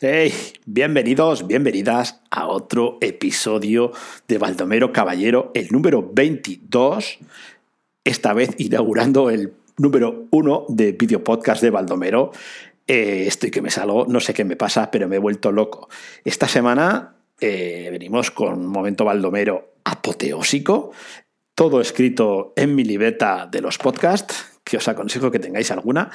Hey, bienvenidos, bienvenidas a otro episodio de Baldomero Caballero, el número 22, esta vez inaugurando el número 1 de video podcast de Baldomero. Eh, estoy que me salgo, no sé qué me pasa, pero me he vuelto loco. Esta semana eh, venimos con un momento Baldomero apoteósico, todo escrito en mi libreta de los podcasts, que os aconsejo que tengáis alguna.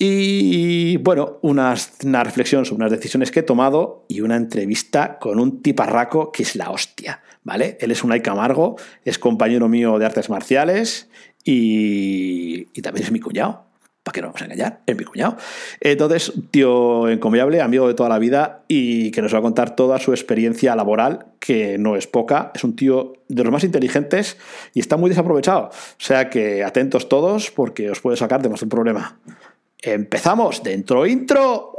Y bueno, una reflexión sobre unas decisiones que he tomado y una entrevista con un tiparraco que es la hostia, ¿vale? Él es un Aika Amargo, es compañero mío de artes marciales y, y también es mi cuñado. ¿Para qué no vamos a engañar? Es mi cuñado. Entonces, tío encomiable, amigo de toda la vida y que nos va a contar toda su experiencia laboral, que no es poca. Es un tío de los más inteligentes y está muy desaprovechado. O sea que atentos todos porque os puede sacar de más un problema. Empezamos dentro intro.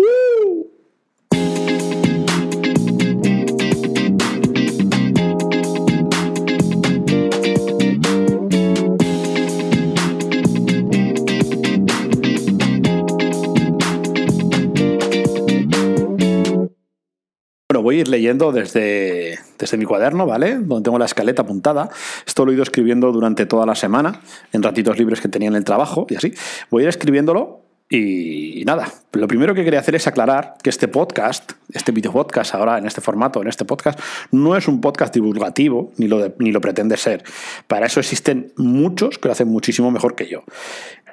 Bueno, voy a ir leyendo desde, desde mi cuaderno, ¿vale? Donde tengo la escaleta apuntada. Esto lo he ido escribiendo durante toda la semana, en ratitos libres que tenía en el trabajo y así. Voy a ir escribiéndolo y, nada, lo primero que quería hacer es aclarar que este podcast, este video podcast ahora en este formato, en este podcast, no es un podcast divulgativo, ni lo, ni lo pretende ser. Para eso existen muchos que lo hacen muchísimo mejor que yo.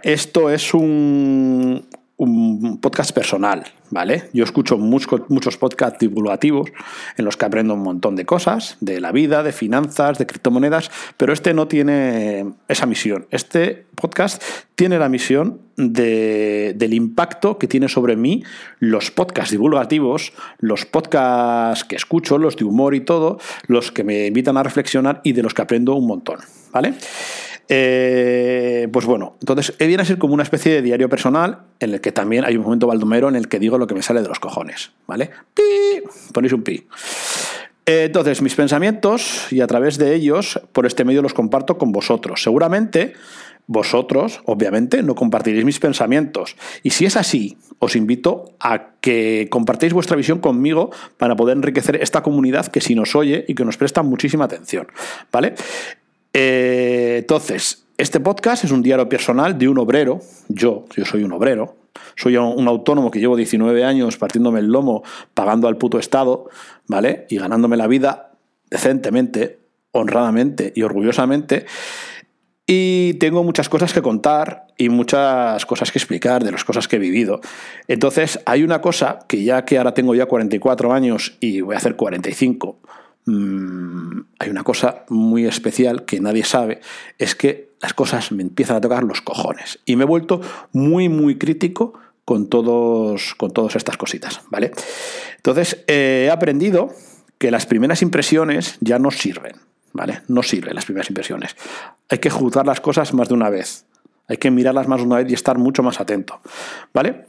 Esto es un, un podcast personal, ¿vale? Yo escucho muchos, muchos podcasts divulgativos en los que aprendo un montón de cosas, de la vida, de finanzas, de criptomonedas, pero este no tiene esa misión. Este podcast tiene la misión de, del impacto que tiene sobre mí los podcasts divulgativos, los podcasts que escucho, los de humor y todo, los que me invitan a reflexionar y de los que aprendo un montón, ¿vale? Eh, pues bueno, entonces viene a ser como una especie de diario personal en el que también hay un momento baldomero en el que digo lo que me sale de los cojones, ¿vale? ¡Pi! Ponéis un pi. Eh, entonces, mis pensamientos y a través de ellos, por este medio los comparto con vosotros. Seguramente vosotros, obviamente, no compartiréis mis pensamientos. Y si es así, os invito a que compartáis vuestra visión conmigo para poder enriquecer esta comunidad que si nos oye y que nos presta muchísima atención. ¿Vale? Eh, entonces, este podcast es un diario personal de un obrero. Yo, yo soy un obrero. Soy un autónomo que llevo 19 años partiéndome el lomo, pagando al puto Estado, ¿vale? Y ganándome la vida decentemente, honradamente y orgullosamente. Y tengo muchas cosas que contar y muchas cosas que explicar de las cosas que he vivido. Entonces, hay una cosa que ya que ahora tengo ya 44 años y voy a hacer 45, mmm, hay una cosa muy especial que nadie sabe, es que las cosas me empiezan a tocar los cojones. Y me he vuelto muy, muy crítico con, todos, con todas estas cositas, ¿vale? Entonces, eh, he aprendido que las primeras impresiones ya no sirven, ¿vale? No sirven las primeras impresiones. Hay que juzgar las cosas más de una vez. Hay que mirarlas más de una vez y estar mucho más atento, ¿vale?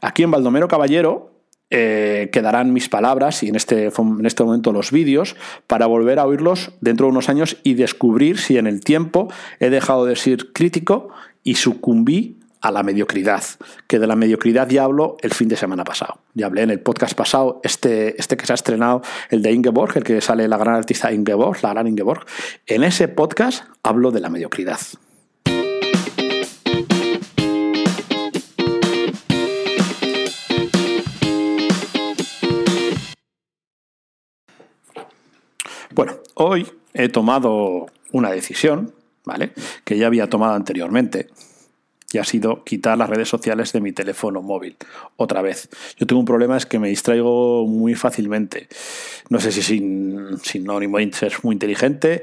Aquí en Baldomero Caballero eh, quedarán mis palabras y en este, en este momento los vídeos para volver a oírlos dentro de unos años y descubrir si en el tiempo he dejado de ser crítico y sucumbí a la mediocridad, que de la mediocridad ya hablo el fin de semana pasado. Ya hablé en el podcast pasado, este, este que se ha estrenado, el de Ingeborg, el que sale la gran artista Ingeborg, la gran Ingeborg. En ese podcast hablo de la mediocridad. Bueno, hoy he tomado una decisión, ¿vale? Que ya había tomado anteriormente, y ha sido quitar las redes sociales de mi teléfono móvil otra vez. Yo tengo un problema, es que me distraigo muy fácilmente. No sé si sin sinónimo de ser muy inteligente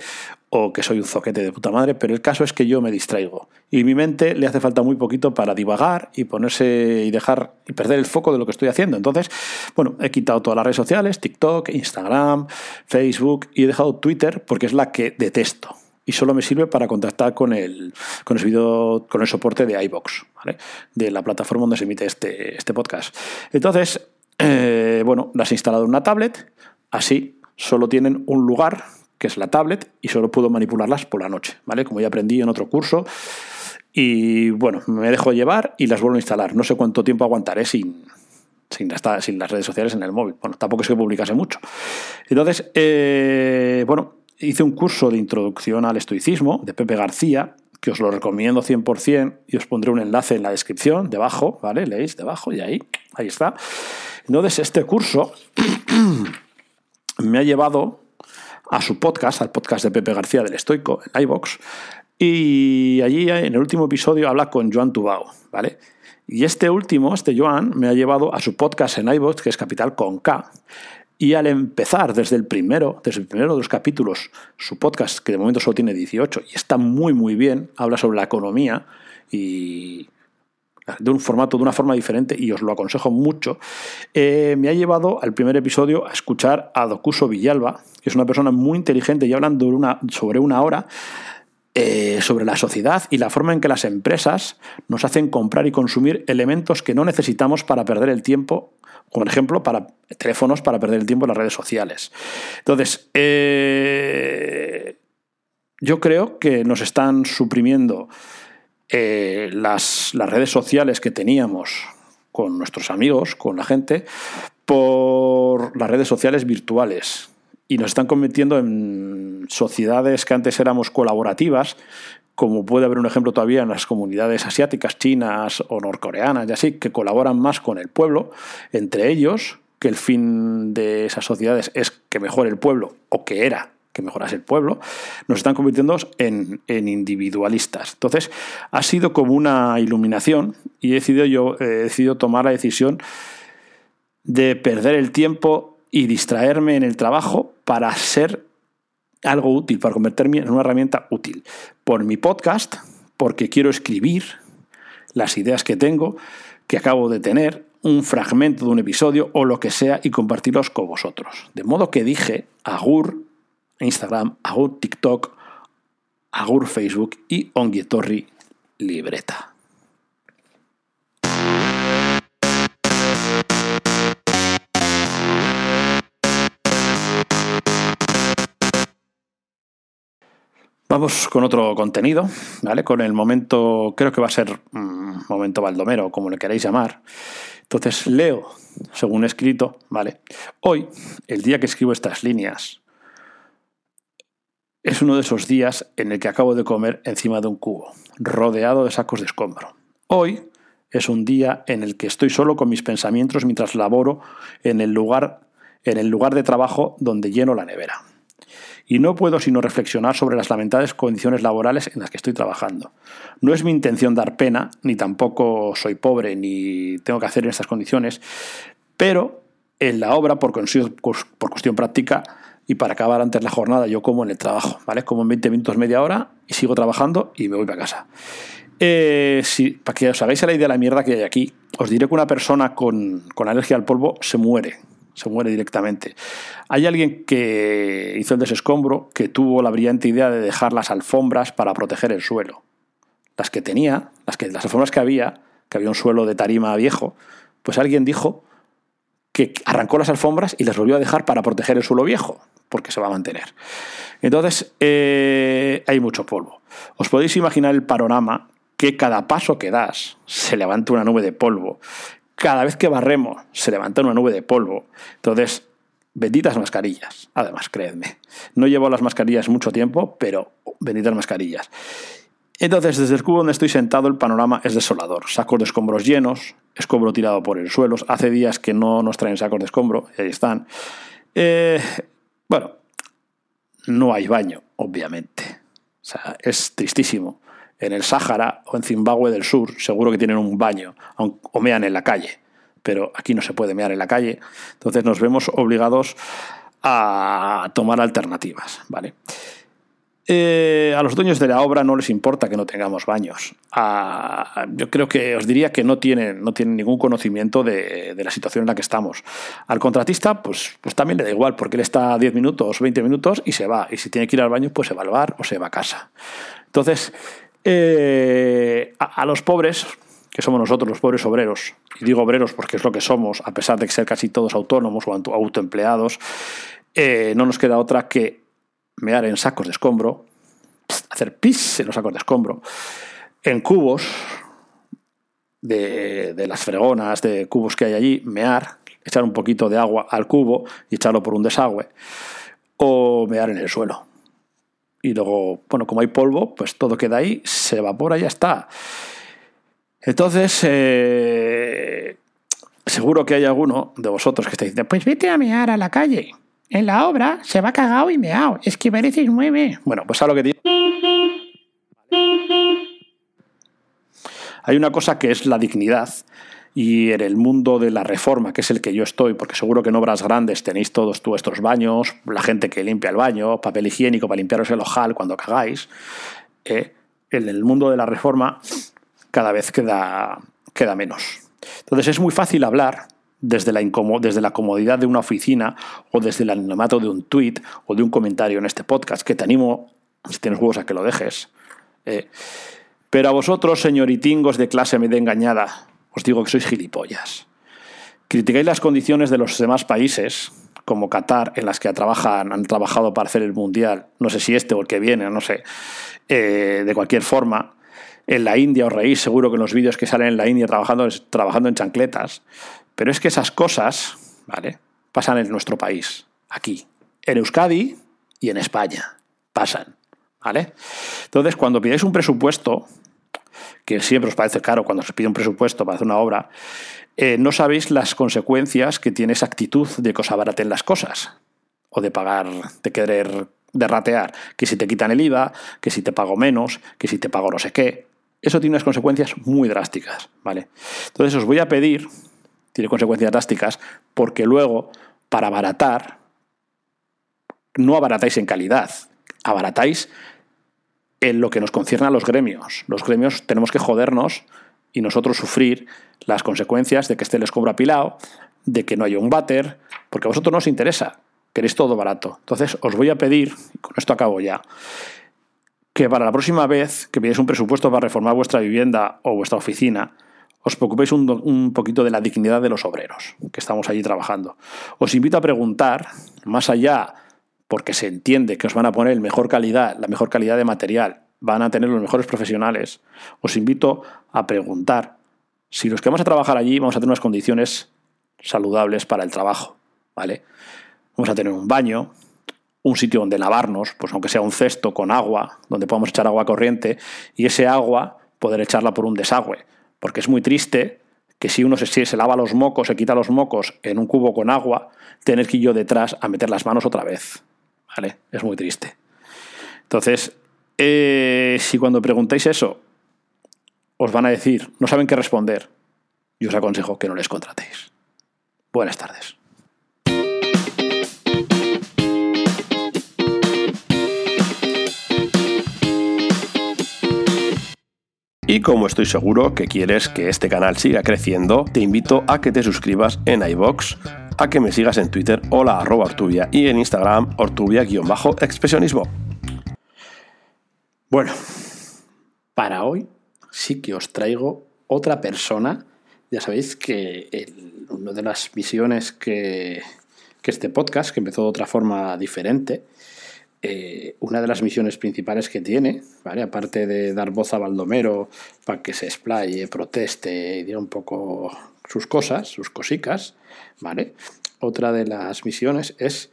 o que soy un zoquete de puta madre, pero el caso es que yo me distraigo. Y mi mente le hace falta muy poquito para divagar y ponerse y dejar y perder el foco de lo que estoy haciendo. Entonces, bueno, he quitado todas las redes sociales, TikTok, Instagram, Facebook y he dejado Twitter porque es la que detesto y solo me sirve para contactar con el, con el, con el soporte de iBox, ¿vale? de la plataforma donde se emite este, este podcast. Entonces, eh, bueno, las he instalado en una tablet, así solo tienen un lugar, que es la tablet, y solo puedo manipularlas por la noche, ¿vale? Como ya aprendí en otro curso. Y bueno, me dejo llevar y las vuelvo a instalar. No sé cuánto tiempo aguantaré sin, sin, sin las redes sociales en el móvil. Bueno, tampoco es que publicase mucho. Entonces, eh, bueno, hice un curso de introducción al estoicismo de Pepe García, que os lo recomiendo 100% y os pondré un enlace en la descripción, debajo, ¿vale? Leéis debajo y ahí, ahí está. Entonces, este curso me ha llevado a su podcast, al podcast de Pepe García del Estoico, en iVox, y allí en el último episodio habla con Joan Tubao, ¿vale? Y este último, este Joan, me ha llevado a su podcast en iVox, que es Capital con K, y al empezar desde el primero, desde el primero de los capítulos, su podcast, que de momento solo tiene 18 y está muy muy bien, habla sobre la economía y de un formato, de una forma diferente, y os lo aconsejo mucho, eh, me ha llevado al primer episodio a escuchar a Dokuso Villalba, que es una persona muy inteligente y hablando sobre una hora eh, sobre la sociedad y la forma en que las empresas nos hacen comprar y consumir elementos que no necesitamos para perder el tiempo, como ejemplo, para teléfonos para perder el tiempo en las redes sociales. Entonces, eh, yo creo que nos están suprimiendo eh, las, las redes sociales que teníamos con nuestros amigos, con la gente, por las redes sociales virtuales. Y nos están convirtiendo en sociedades que antes éramos colaborativas, como puede haber un ejemplo todavía en las comunidades asiáticas, chinas o norcoreanas y así, que colaboran más con el pueblo, entre ellos, que el fin de esas sociedades es que mejore el pueblo, o que era que mejorase el pueblo, nos están convirtiendo en, individualistas. Entonces, ha sido como una iluminación y he decidido, yo, he decidido tomar la decisión de perder el tiempo y distraerme en el trabajo para ser algo útil, para convertirme en una herramienta útil. Por mi podcast, porque quiero escribir las ideas que tengo, que acabo de tener, un fragmento de un episodio o lo que sea y compartirlos con vosotros. De modo que dije, agur, Instagram, Agur TikTok, Agur Facebook y Onguietorri Libreta. Vamos con otro contenido, ¿vale? Con el momento, creo que va a ser un momento baldomero, como le queréis llamar. Entonces leo, según escrito, ¿vale? Hoy, el día que escribo estas líneas, es uno de esos días en el que acabo de comer encima de un cubo, rodeado de sacos de escombro. Hoy es un día en el que estoy solo con mis pensamientos mientras laboro en el lugar, en el lugar de trabajo donde lleno la nevera. Y no puedo sino reflexionar sobre las lamentables condiciones laborales en las que estoy trabajando. No es mi intención dar pena, ni tampoco soy pobre, ni tengo que hacer en estas condiciones, pero en la obra, por, por cuestión práctica, y para acabar antes la jornada yo como en el trabajo, ¿vale? Como en 20 minutos, media hora y sigo trabajando y me voy para casa. Eh, si, para que os hagáis la idea de la mierda que hay aquí, os diré que una persona con, con alergia al polvo se muere, se muere directamente. Hay alguien que hizo el desescombro que tuvo la brillante idea de dejar las alfombras para proteger el suelo. Las que tenía, las, que, las alfombras que había, que había un suelo de tarima viejo, pues alguien dijo que arrancó las alfombras y las volvió a dejar para proteger el suelo viejo porque se va a mantener. Entonces, eh, hay mucho polvo. Os podéis imaginar el panorama que cada paso que das se levanta una nube de polvo. Cada vez que barremos se levanta una nube de polvo. Entonces, benditas mascarillas. Además, creedme. No llevo las mascarillas mucho tiempo, pero benditas mascarillas. Entonces, desde el cubo donde estoy sentado, el panorama es desolador. Sacos de escombros llenos, escombro tirado por el suelo. Hace días que no nos traen sacos de escombro, y ahí están. Eh, bueno, no hay baño, obviamente. O sea, es tristísimo. En el Sáhara o en Zimbabue del Sur seguro que tienen un baño o mean en la calle, pero aquí no se puede mear en la calle. Entonces nos vemos obligados a tomar alternativas, ¿vale? Eh, a los dueños de la obra no les importa que no tengamos baños. yo creo que os diría que no tienen, no tienen ningún conocimiento de, la situación en la que estamos. Al contratista, pues, pues también le da igual, porque él está 10 minutos, 20 minutos y se va. Y si tiene que ir al baño, pues se va al bar o se va a casa. Entonces, eh, a, los pobres, que somos nosotros, los pobres obreros, y digo obreros porque es lo que somos, a pesar de ser casi todos autónomos o autoempleados, eh, no nos queda otra que mear en sacos de escombro, hacer pis en los sacos de escombro, en cubos, de, de las fregonas, de cubos que hay allí, mear, echar un poquito de agua al cubo y echarlo por un desagüe, o mear en el suelo. Y luego, bueno, como hay polvo, pues todo queda ahí, se evapora y ya está. Entonces, eh, seguro que hay alguno de vosotros que está diciendo, pues vete a mear a la calle. En la obra se va cagado y meado. Es que mereces nueve. Bueno, pues a lo que digo. Hay una cosa que es la dignidad y en el mundo de la reforma, que es el que yo estoy, porque seguro que en obras grandes tenéis todos vuestros baños, la gente que limpia el baño, papel higiénico para limpiaros el ojal cuando cagáis. Eh, en el mundo de la reforma cada vez queda, queda menos. Entonces es muy fácil hablar desde la, desde la comodidad de una oficina o desde el anonimato de un tweet o de un comentario en este podcast, que te animo, si tienes juegos, a que lo dejes. Eh, pero a vosotros, señoritingos de clase media engañada, os digo que sois gilipollas. Criticáis las condiciones de los demás países, como Qatar, en las que trabajan, han trabajado para hacer el Mundial, no sé si este o el que viene, no sé, eh, de cualquier forma. En la India os reís seguro que en los vídeos que salen en la India trabajando, trabajando en chancletas. Pero es que esas cosas, ¿vale? Pasan en nuestro país, aquí, en Euskadi y en España. Pasan, ¿vale? Entonces, cuando pidáis un presupuesto, que siempre os parece caro cuando se pide un presupuesto para hacer una obra, eh, no sabéis las consecuencias que tiene esa actitud de que os abaraten las cosas, o de pagar, de querer derratear, que si te quitan el IVA, que si te pago menos, que si te pago no sé qué. Eso tiene unas consecuencias muy drásticas, ¿vale? Entonces os voy a pedir tiene consecuencias drásticas, porque luego, para abaratar, no abaratáis en calidad, abaratáis en lo que nos concierne a los gremios. Los gremios tenemos que jodernos y nosotros sufrir las consecuencias de que esté el escombro apilado, de que no haya un váter, porque a vosotros no os interesa, queréis todo barato. Entonces os voy a pedir, y con esto acabo ya, que para la próxima vez que pidáis un presupuesto para reformar vuestra vivienda o vuestra oficina, os preocupéis un, poquito de la dignidad de los obreros que estamos allí trabajando. Os invito a preguntar, más allá, porque se entiende que os van a poner mejor calidad, la mejor calidad de material, van a tener los mejores profesionales, os invito a preguntar si los que vamos a trabajar allí vamos a tener unas condiciones saludables para el trabajo, ¿vale? Vamos a tener un baño, un sitio donde lavarnos, pues aunque sea un cesto con agua, donde podamos echar agua corriente, y ese agua poder echarla por un desagüe porque es muy triste que si uno se, se lava los mocos, se quita los mocos en un cubo con agua, tener que ir yo detrás a meter las manos otra vez. Es muy triste. Entonces, eh, si cuando preguntáis eso, os van a decir, no saben qué responder, yo os aconsejo que no les contratéis. Buenas tardes. Y como estoy seguro que quieres que este canal siga creciendo, te invito a que te suscribas en iBox, a que me sigas en Twitter, hola arroba Ortubia, y en Instagram, Ortubia-expresionismo. Bueno, para hoy sí que os traigo otra persona. Ya sabéis que una de las visiones que, que este podcast, que empezó de otra forma diferente, eh, una de las misiones principales que tiene, ¿vale? aparte de dar voz a Baldomero para que se explaye, proteste y diga un poco sus cosas, sus cosicas, ¿vale? otra de las misiones es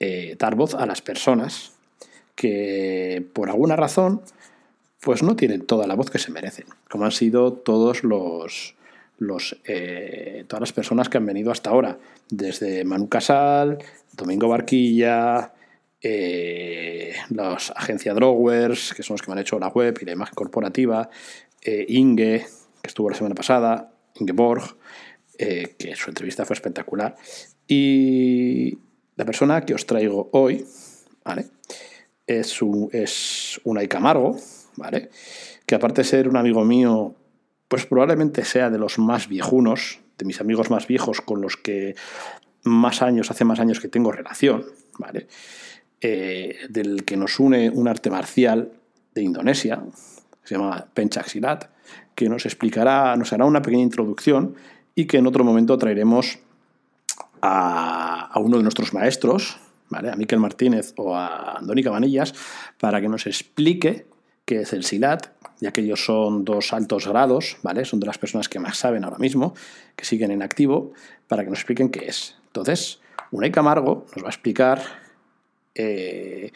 eh, dar voz a las personas que por alguna razón pues no tienen toda la voz que se merecen, como han sido todos los, los eh, todas las personas que han venido hasta ahora, desde Manu Casal, Domingo Barquilla, eh, las agencias Drawers, que son los que me han hecho la web y la imagen corporativa, eh, Inge, que estuvo la semana pasada, Ingeborg, eh, que su entrevista fue espectacular. Y la persona que os traigo hoy, ¿vale? Es, un, es Camargo, ¿vale? Que aparte de ser un amigo mío, pues probablemente sea de los más viejunos, de mis amigos más viejos con los que más años, hace más años que tengo relación, ¿vale? Eh, del que nos une un arte marcial de Indonesia, se llama Penchaxilat, que nos explicará, nos hará una pequeña introducción y que en otro momento traeremos a, uno de nuestros maestros, ¿vale? a Miquel Martínez o a Andónica Vanillas, para que nos explique que es el SILAT, ya que ellos son dos altos grados, ¿vale? Son de las personas que más saben ahora mismo, que siguen en activo, para que nos expliquen qué es. Entonces, Unai Camargo nos va a explicar eh,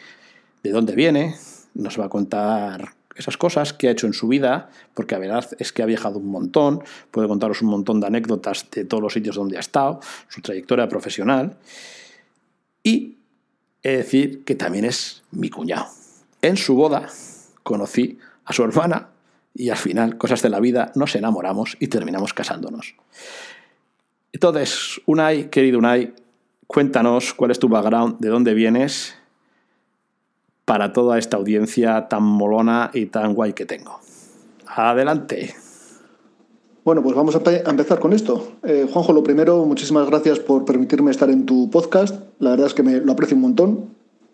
de dónde viene, nos va a contar esas cosas que ha hecho en su vida, porque la verdad es que ha viajado un montón, puede contaros un montón de anécdotas de todos los sitios donde ha estado, su trayectoria profesional, y he de decir que también es mi cuñado. En su boda conocí a su hermana y al final, cosas de la vida, nos enamoramos y terminamos casándonos. Entonces, Unai, querido Unai, cuéntanos cuál es tu background, de dónde vienes para toda esta audiencia tan molona y tan guay que tengo. Adelante. Bueno, pues vamos a, empezar con esto. Eh, Juanjo, lo primero, muchísimas gracias por permitirme estar en tu podcast. La verdad es que me lo aprecio un montón.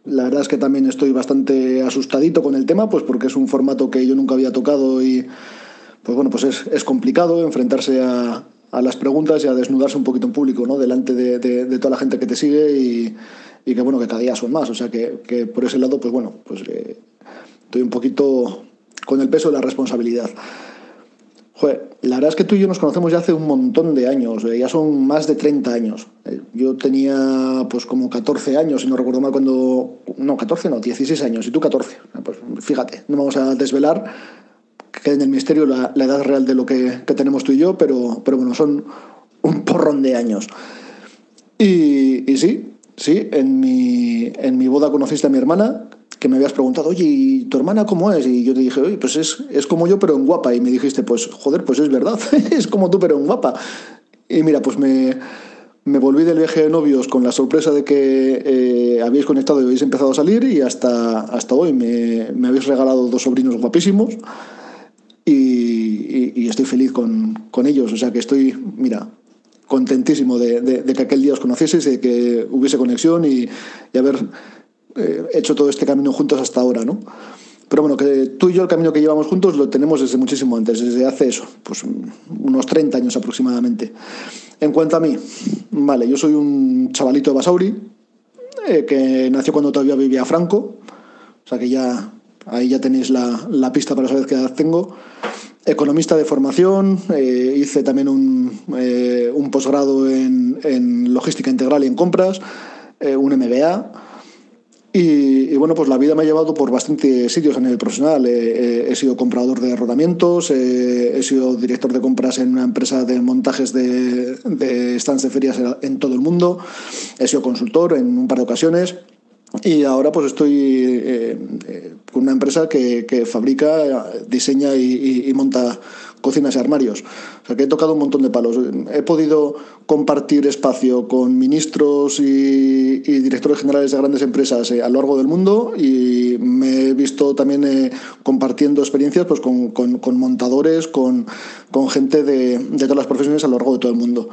La verdad es que también estoy bastante asustadito con el tema, pues porque es un formato que yo nunca había tocado y, pues bueno, pues es, complicado enfrentarse a, las preguntas y a desnudarse un poquito en público, ¿no? Delante de toda la gente que te sigue y, y que bueno, que cada día son más. O sea que, que por ese lado, pues bueno, pues eh, estoy un poquito con el peso de la responsabilidad. Joder, la verdad es que tú y yo nos conocemos ya hace un montón de años, eh, ya son más de 30 años. Eh, yo tenía pues como 14 años, si no recuerdo mal, cuando... No, 14 no, 16 años, y tú 14. Pues fíjate, no vamos a desvelar que en el misterio la, la edad real de lo que, que, tenemos tú y yo, pero, pero bueno, son un porrón de años. Y, y sí, Sí, en mi, en mi boda conociste a mi hermana, que me habías preguntado, oye, ¿y tu hermana cómo es? Y yo te dije, oye, pues es, es como yo, pero en guapa. Y me dijiste, pues joder, pues es verdad, es como tú, pero en guapa. Y mira, pues me, me volví del viaje de novios con la sorpresa de que eh, habéis conectado y habéis empezado a salir y hasta, hasta hoy me, me habéis regalado dos sobrinos guapísimos y, y, estoy feliz con, con, ellos. O sea que estoy, mira, contentísimo de, que aquel día os conocieseis, de que hubiese conexión y, haber eh, hecho todo este camino juntos hasta ahora, ¿no? Pero bueno, que tú y yo el camino que llevamos juntos lo tenemos desde muchísimo antes, desde hace eso, pues unos 30 años aproximadamente. En cuanto a mí, vale, yo soy un chavalito de Basauri, eh, que nació cuando todavía vivía Franco, o sea que ya ahí ya tenéis la, la pista para saber qué edad tengo economista de formación, eh, hice también un, eh, un posgrado en, en, logística integral y en compras, eh, un MBA. Y, bueno, pues la vida me ha llevado por bastantes sitios a nivel profesional. he sido comprador de rodamientos, he sido director de compras en una empresa de montajes de, de stands de ferias en todo el mundo, he sido consultor en un par de ocasiones. Y ahora pues estoy eh, eh, con una empresa que, fabrica, diseña y, monta cocinas y armarios. O sea que he tocado un montón de palos. He podido compartir espacio con ministros y, directores generales de grandes empresas eh, a lo largo del mundo y me he visto también compartiendo experiencias pues, con, montadores, con, gente de, de, todas las profesiones a lo largo de todo el mundo.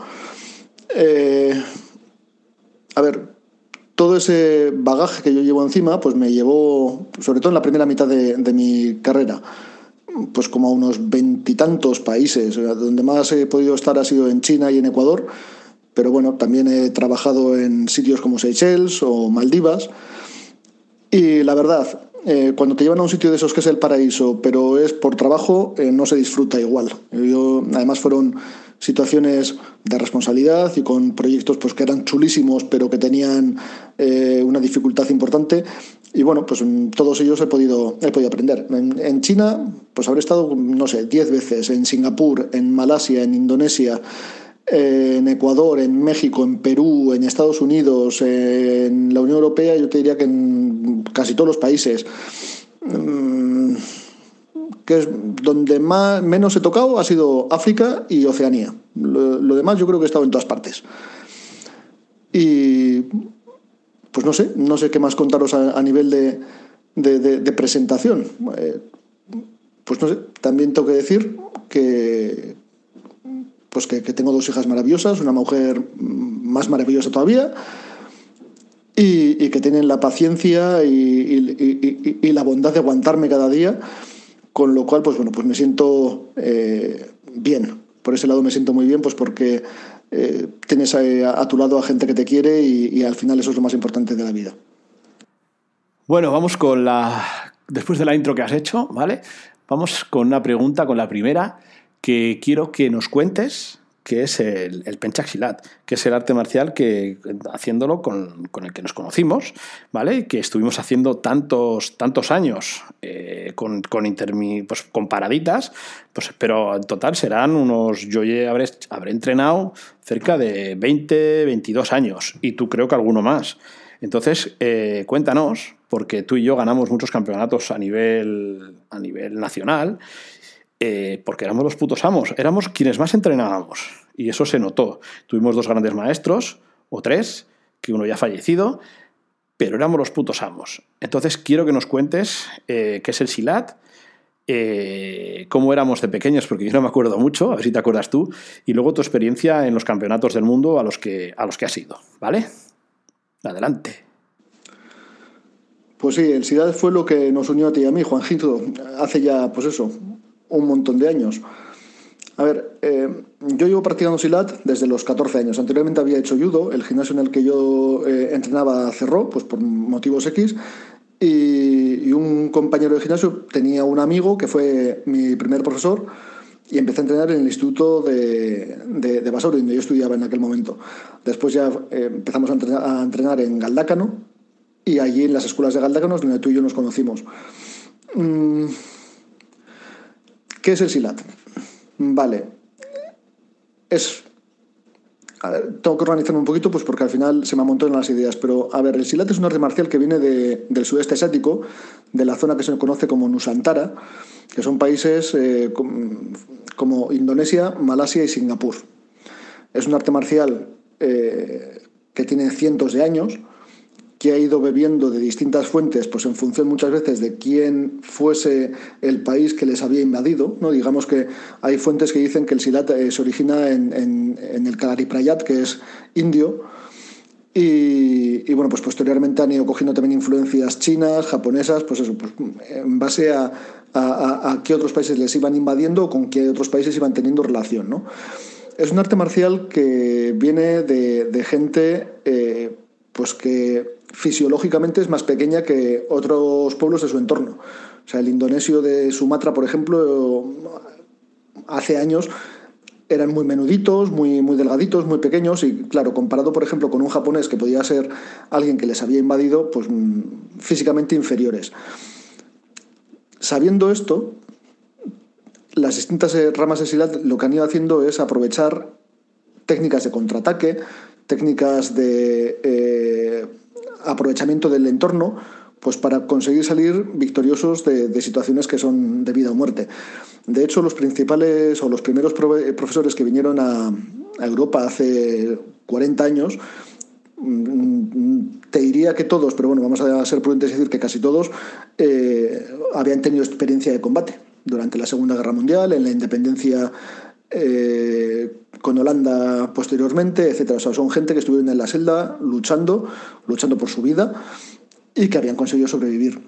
a ver, todo ese bagaje que yo llevo encima, pues me llevó, sobre todo en la primera mitad de, mi carrera, pues como a unos veintitantos países. Donde más he podido estar ha sido en China y en Ecuador, pero bueno, también he trabajado en sitios como Seychelles o Maldivas. Y la verdad, eh, cuando te llevan a un sitio de esos que es el paraíso, pero es por trabajo, eh, no se disfruta igual. Yo, además fueron situaciones de responsabilidad y con proyectos pues, que eran chulísimos, pero que tenían eh, una dificultad importante. Y bueno, pues todos ellos he podido, he podido aprender. En, China, pues habré estado, no sé, 10 veces, en Singapur, en Malasia, en Indonesia, en Ecuador, en México, en Perú, en Estados Unidos, en la Unión Europea, yo te diría que en casi todos los países. Mm, que es donde más, menos he tocado ha sido África y Oceanía. Lo, demás yo creo que he estado en todas partes. Y pues no sé, no sé qué más contaros a, nivel de, presentación. Eh, pues no sé, también tengo que decir que, pues que, tengo dos hijas maravillosas, una mujer más maravillosa todavía, y, que tienen la paciencia y, y, la bondad de aguantarme cada día con lo cual, pues bueno, pues me siento eh, bien. Por ese lado me siento muy bien, pues porque eh, tienes a, tu lado a gente que te quiere y, al final eso es lo más importante de la vida. Bueno, vamos con la, después de la intro que has hecho, ¿vale? Vamos con una pregunta, con la primera, que quiero que nos cuentes que es el, el Penchaxilat, que es el arte marcial que haciéndolo con, con, el que nos conocimos, ¿vale? Que estuvimos haciendo tantos, tantos años eh, con, con, intermi, pues, con paraditas, pues, pero en total serán unos. Yo habré, habré entrenado cerca de 20, 22 años, y tú creo que alguno más. Entonces, eh, cuéntanos, porque tú y yo ganamos muchos campeonatos a nivel, a nivel nacional eh, porque éramos los putos amos, éramos quienes más entrenábamos. Y eso se notó. Tuvimos dos grandes maestros, o tres, que uno ya ha fallecido, pero éramos los putos amos. Entonces quiero que nos cuentes eh, qué es el SILAT, eh, cómo éramos de pequeños, porque yo no me acuerdo mucho, a ver si te acuerdas tú, y luego tu experiencia en los campeonatos del mundo a los que, a los que has ido, ¿vale? Adelante. Pues sí, el SILAT fue lo que nos unió a ti y a mí, Juanjito, hace ya, pues eso, un montón de años. A ver, eh, yo llevo practicando silat desde los 14 años. Anteriormente había hecho judo, el gimnasio en el que yo eh, entrenaba cerró, pues por motivos X, y, y, un compañero de gimnasio tenía un amigo que fue mi primer profesor y empecé a entrenar en el instituto de, de, de Basauri, donde yo estudiaba en aquel momento. Después ya eh, empezamos a entrenar, a entrenar, en Galdácano y allí en las escuelas de Galdácano donde tú y yo nos conocimos. Mm, ¿Qué es el SILAT? Vale. Es. Tengo que organizarme un poquito, pues porque al final se me amontonan las ideas. Pero, a ver, el Silat es un arte marcial que viene de, del sudeste asiático, de la zona que se conoce como Nusantara, que son países eh, como Indonesia, Malasia y Singapur. Es un arte marcial eh, que tiene cientos de años que ha ido bebiendo de distintas fuentes, pues en función muchas veces de quién fuese el país que les había invadido. ¿no? Digamos que hay fuentes que dicen que el Silat eh, se origina en, en, en el Kalariprayat, que es indio, y, y, bueno, pues posteriormente han ido cogiendo también influencias chinas, japonesas, pues eso, pues en base a, a, a qué otros países les iban invadiendo o con qué otros países iban teniendo relación. ¿no? Es un arte marcial que viene de, de gente eh, pues que fisiológicamente es más pequeña que otros pueblos de su entorno. O sea, el indonesio de Sumatra, por ejemplo, hace años eran muy menuditos, muy, muy delgaditos, muy pequeños y claro, comparado por ejemplo con un japonés que podía ser alguien que les había invadido, pues mm, físicamente inferiores. Sabiendo esto, las distintas ramas de Silat lo que han ido haciendo es aprovechar técnicas de contraataque, técnicas de eh, aprovechamiento del entorno, pues para conseguir salir victoriosos de, situaciones que son de vida o muerte. De hecho, los principales o los primeros profesores que vinieron a, Europa hace 40 años, mm, te diría que todos, pero bueno, vamos a ser prudentes y decir que casi todos eh, habían tenido experiencia de combate durante la Segunda Guerra Mundial, en la independencia eh, con Holanda posteriormente, etcétera. Son gente que estuvieron en la celda luchando, luchando por su vida y que habían conseguido sobrevivir.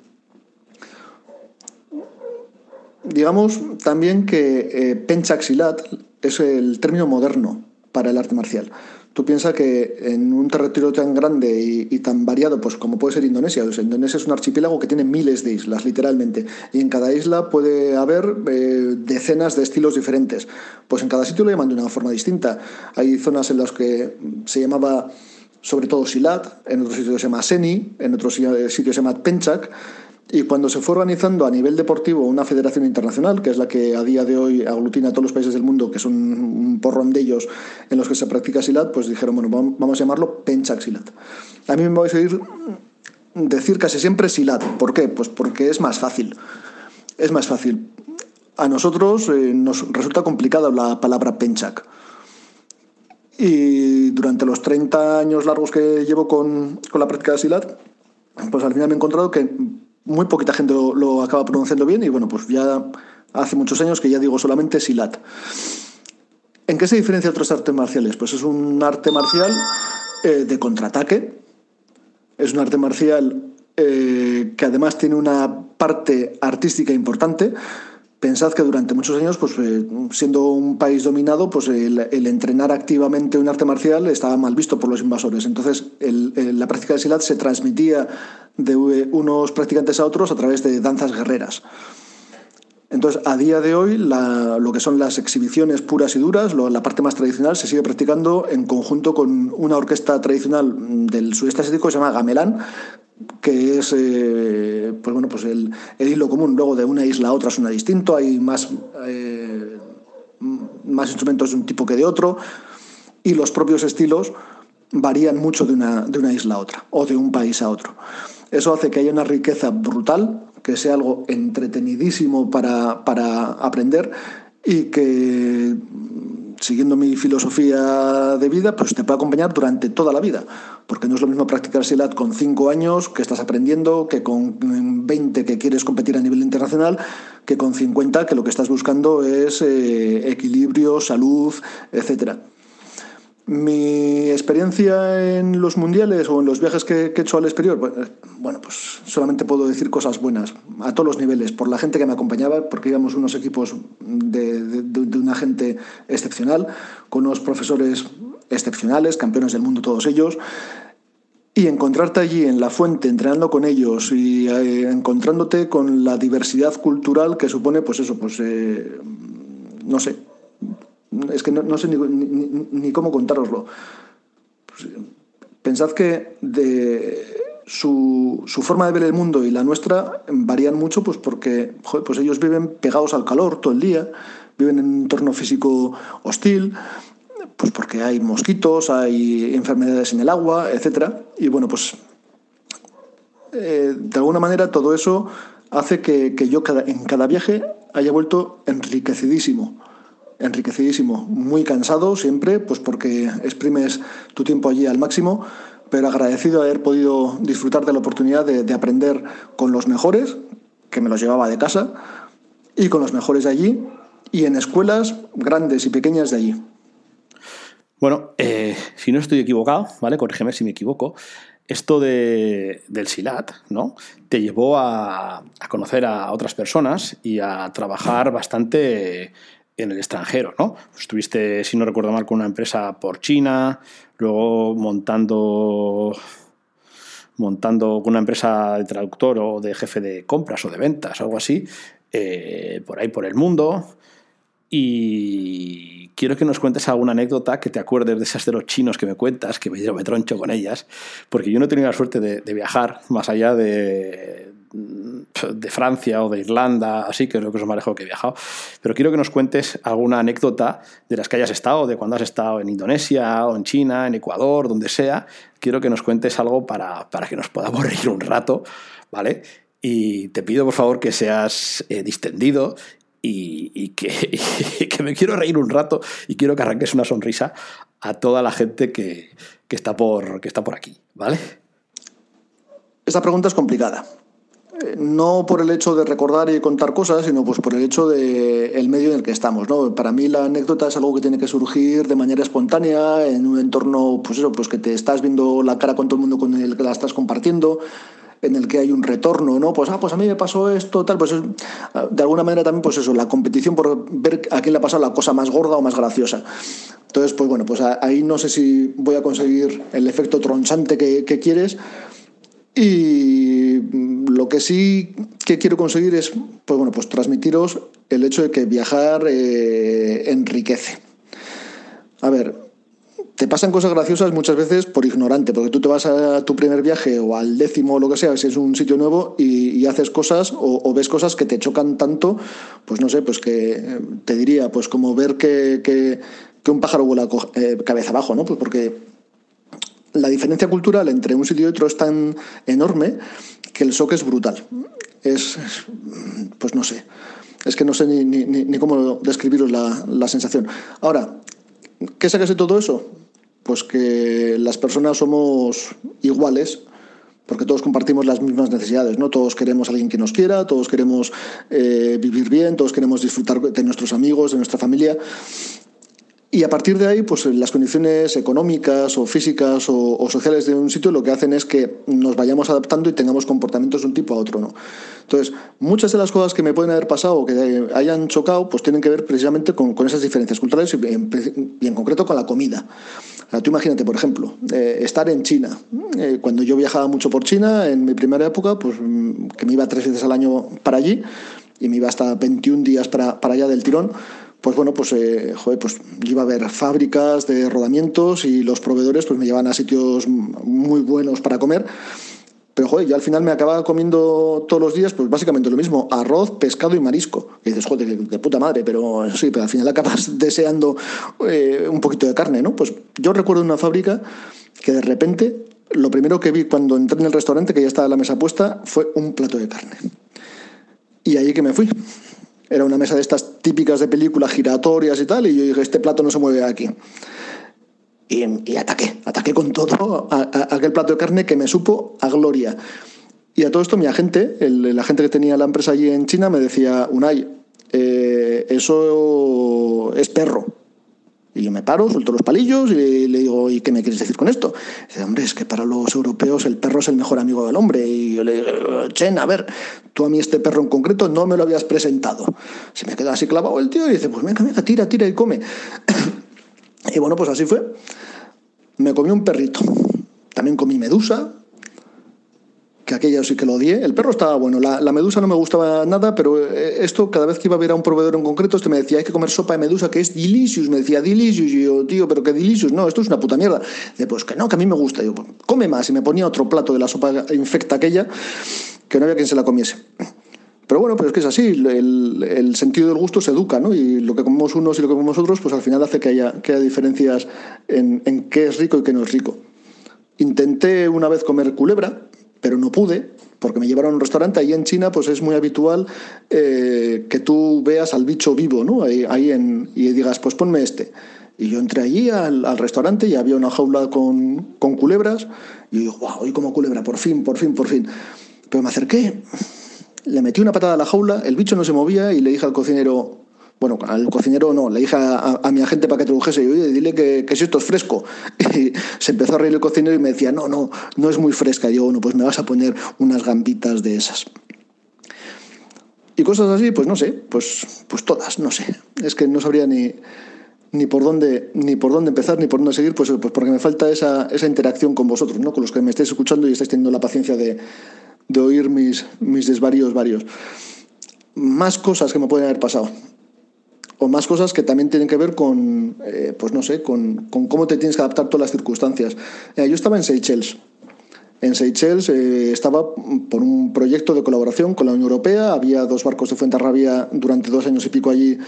Digamos también que eh, penchaxilat es el término moderno para el arte marcial. Tú piensas que en un territorio tan grande y, y, tan variado pues como puede ser Indonesia, o sea, Indonesia es un archipiélago que tiene miles de islas, literalmente, y en cada isla puede haber eh, decenas de estilos diferentes. Pues en cada sitio lo llaman de una forma distinta. Hay zonas en las que se llamaba sobre todo Silat, en otros sitios se llama Seni, en otros sitios se llama Penchak, y cuando se fue organizando a nivel deportivo una federación internacional, que es la que a día de hoy aglutina a todos los países del mundo, que son un porrón de ellos en los que se practica Silat, pues dijeron, bueno, vamos a llamarlo Penchak Silat. A mí me vais a oír decir casi siempre Silat. ¿Por qué? Pues porque es más fácil. Es más fácil. A nosotros eh, nos resulta complicada la palabra Penchak. Y durante los 30 años largos que llevo con, con la práctica de Silat, pues al final me he encontrado que muy poquita gente lo, acaba pronunciando bien y bueno, pues ya hace muchos años que ya digo solamente Silat. ¿En qué se diferencia otros artes marciales? Pues es un arte marcial eh, de contraataque, es un arte marcial eh, que además tiene una parte artística importante, pensad que durante muchos años, pues eh, siendo un país dominado, pues el, entrenar activamente un arte marcial estaba mal visto por los invasores. Entonces, la práctica de Silat se transmitía de unos practicantes a otros a través de danzas guerreras. Entonces, a día de hoy, lo que son las exhibiciones puras y duras, la parte más tradicional, se sigue practicando en conjunto con una orquesta tradicional del sudeste asiático que se llama Gamelán, que es eh, pues bueno, pues el, hilo común. Luego, de una isla a otra suena distinto, hay más, eh, más instrumentos de un tipo que de otro, y los propios estilos varían mucho de una, de una isla a otra o de un país a otro. Eso hace que haya una riqueza brutal que sea algo entretenidísimo para, aprender y que siguiendo mi filosofía de vida, pues te puede acompañar durante toda la vida. Porque no es lo mismo practicar SILAT con 5 años que estás aprendiendo, que con 20 que quieres competir a nivel internacional, que con 50 que lo que estás buscando es eh, equilibrio, salud, etcétera. Mi experiencia en los mundiales o en los viajes que, he hecho al exterior, bueno, pues solamente puedo decir cosas buenas a todos los niveles, por la gente que me acompañaba, porque íbamos unos equipos de, una gente excepcional, con unos profesores excepcionales, campeones del mundo todos ellos, y encontrarte allí en la fuente, entrenando con ellos y eh, encontrándote con la diversidad cultural que supone, pues eso, pues eh, no sé, es que no, sé ni, cómo contároslo. Pues, pensad que su, forma de ver el mundo y la nuestra varían mucho, pues porque pues ellos viven pegados al calor todo el día, viven en un entorno físico hostil, pues porque hay mosquitos, hay enfermedades en el agua, etc. Y bueno, pues eh, de alguna manera todo eso hace que, yo en cada viaje haya vuelto enriquecidísimo enriquecidísimo, muy cansado siempre, pues porque exprimes tu tiempo allí al máximo, pero agradecido de haber podido disfrutar de la oportunidad de, aprender con los mejores, que me los llevaba de casa, y con los mejores de allí, y en escuelas grandes y pequeñas de allí. Bueno, eh, si no estoy equivocado, ¿vale? Corrígeme si me equivoco. Esto de, del SILAT, ¿no? Te llevó a, a, conocer a otras personas y a trabajar bastante en el extranjero, ¿no? Estuviste, si no recuerdo mal, con una empresa por China, luego montando montando con una empresa de traductor o de jefe de compras o de ventas, algo así, eh, por ahí por el mundo. Y quiero que nos cuentes alguna anécdota que te acuerdes de esas de los chinos que me cuentas, que me, troncho con ellas, porque yo no he tenido la suerte de viajar más allá de, de Francia o de Irlanda, así que es lo que es más lejos que he viajado. Pero quiero que nos cuentes alguna anécdota de las que hayas estado, de cuando has estado en Indonesia o en China, en Ecuador, donde sea. Quiero que nos cuentes algo para, que nos podamos reír un rato, ¿vale? Y te pido por favor que seas eh, distendido y, que, que, me quiero reír un rato y quiero que arranques una sonrisa a toda la gente que, está, por, que está por aquí, ¿vale? Esta pregunta es complicada no por el hecho de recordar y contar cosas, sino pues por el hecho del el medio en el que estamos. ¿no? Para mí la anécdota es algo que tiene que surgir de manera espontánea, en un entorno, pues eso, pues que te estás viendo la cara con todo el mundo con el que la estás compartiendo en el que hay un retorno, ¿no? Pues, ah, pues a mí me pasó esto, tal, pues de alguna manera también, pues eso, la competición por ver a quién le ha pasado la cosa más gorda o más graciosa. Entonces, pues bueno, pues ahí no sé si voy a conseguir el efecto tronchante que, quieres, y lo que sí que quiero conseguir es, pues bueno, pues transmitiros el hecho de que viajar eh, enriquece. A ver, te pasan cosas graciosas muchas veces por ignorante, porque tú te vas a tu primer viaje o al décimo o lo que sea, si es un sitio nuevo y, haces cosas o, ves cosas que te chocan tanto, pues no sé, pues que eh, te diría, pues como ver que, que, un pájaro vuela eh, cabeza abajo, ¿no? Pues porque la diferencia cultural entre un sitio y otro es tan enorme que el shock es brutal. Es, pues no sé, es que no sé ni, cómo describiros la, sensación. Ahora, ¿qué sacas de todo eso? Pues que las personas somos iguales, porque todos compartimos las mismas necesidades, ¿no? Todos queremos a alguien que nos quiera, todos queremos eh, vivir bien, todos queremos disfrutar de nuestros amigos, de nuestra familia. Y a partir de ahí, pues las condiciones económicas o físicas o, sociales de un sitio lo que hacen es que nos vayamos adaptando y tengamos comportamientos de un tipo a otro, ¿no? Entonces, muchas de las cosas que me pueden haber pasado o que hayan chocado, pues tienen que ver precisamente con, esas diferencias culturales y en, concreto con la comida. tú imagínate, por ejemplo, eh, estar en China. Eh, cuando yo viajaba mucho por China, en mi primera época, pues mm, que me iba tres veces al año para allí y me iba hasta 21 días para, para allá del tirón, pues bueno, pues, eh, pues iba a ver fábricas de rodamientos y los proveedores pues me llevaban a sitios muy buenos para comer. Pero joder, yo al final me acababa comiendo todos los días, pues básicamente lo mismo, arroz, pescado y marisco. Y dices, joder, de, puta madre, pero sí, pero al final acabas deseando eh, un poquito de carne, ¿no? Pues yo recuerdo una fábrica que de repente, lo primero que vi cuando entré en el restaurante, que ya estaba la mesa puesta, fue un plato de carne. Y ahí que me fui. Era una mesa de estas típicas de películas giratorias y tal, y yo dije, este plato no se mueve aquí. Y, ataqué, ataqué con todo aquel plato de carne que me supo a gloria. Y a todo esto mi agente, el, agente que tenía la empresa allí en China, me decía, Unai, eh, eso es perro. Y yo me paro, suelto los palillos y le digo, ¿y qué me quieres decir con esto? dice, hombre, es que para los europeos el perro es el mejor amigo del hombre. Y yo le digo, Chen, a ver, tú a mí este perro en concreto no me lo habías presentado. Se me queda así clavado el tío y dice, pues venga, venga, tira, tira y come. y bueno, pues así fue. Me comí un perrito. También comí medusa, que aquella sí que lo odié. El perro estaba bueno, la, medusa no me gustaba nada, pero eh, esto cada vez que iba a ver a un proveedor en concreto, este me decía, hay que comer sopa de medusa que es delicious. Me decía, delicious. Y yo, tío, pero qué delicious. No, esto es una puta mierda. De, pues que no, que a mí me gusta. Y yo, come más. Y me ponía otro plato de la sopa infecta aquella, que no había quien se la comiese. Pero bueno, pues es que es así, el, sentido del gusto se educa, ¿no? Y lo que comemos unos y lo que comemos otros, pues al final hace que haya, que haya diferencias en, en qué es rico y qué no es rico. Intenté una vez comer culebra, pero no pude porque me llevaron a un restaurante. Ahí en China pues es muy habitual eh, que tú veas al bicho vivo, ¿no? Ahí, en, y digas, pues ponme este. Y yo entré allí al, restaurante y había una jaula con, con culebras y digo, wow, hoy como culebra, por fin, por fin, por fin. Pero me acerqué, le metí una patada a la jaula, el bicho no se movía y le dije al cocinero, bueno, al cocinero no, le dije a, mi agente para que tradujese, y oye, dile que, si esto es fresco. Y se empezó a reír el cocinero y me decía, no, no, no es muy fresca. Y yo, bueno, pues me vas a poner unas gambitas de esas. Y cosas así, pues no sé, pues, pues todas, no sé. Es que no sabría ni, ni por dónde ni por dónde empezar ni por dónde seguir pues, pues porque me falta esa, esa interacción con vosotros no con los que me estáis escuchando y estáis teniendo la paciencia de, de oír mis, mis desvaríos varios más cosas que me pueden haber pasado o más cosas que también tienen que ver con, eh, pues no sé, con, cómo te tienes que adaptar a todas las circunstancias. Eh, yo estaba en Seychelles. En Seychelles eh, estaba por un proyecto de colaboración con la Unión Europea. Había dos barcos de Fuenterrabía durante dos años y pico allí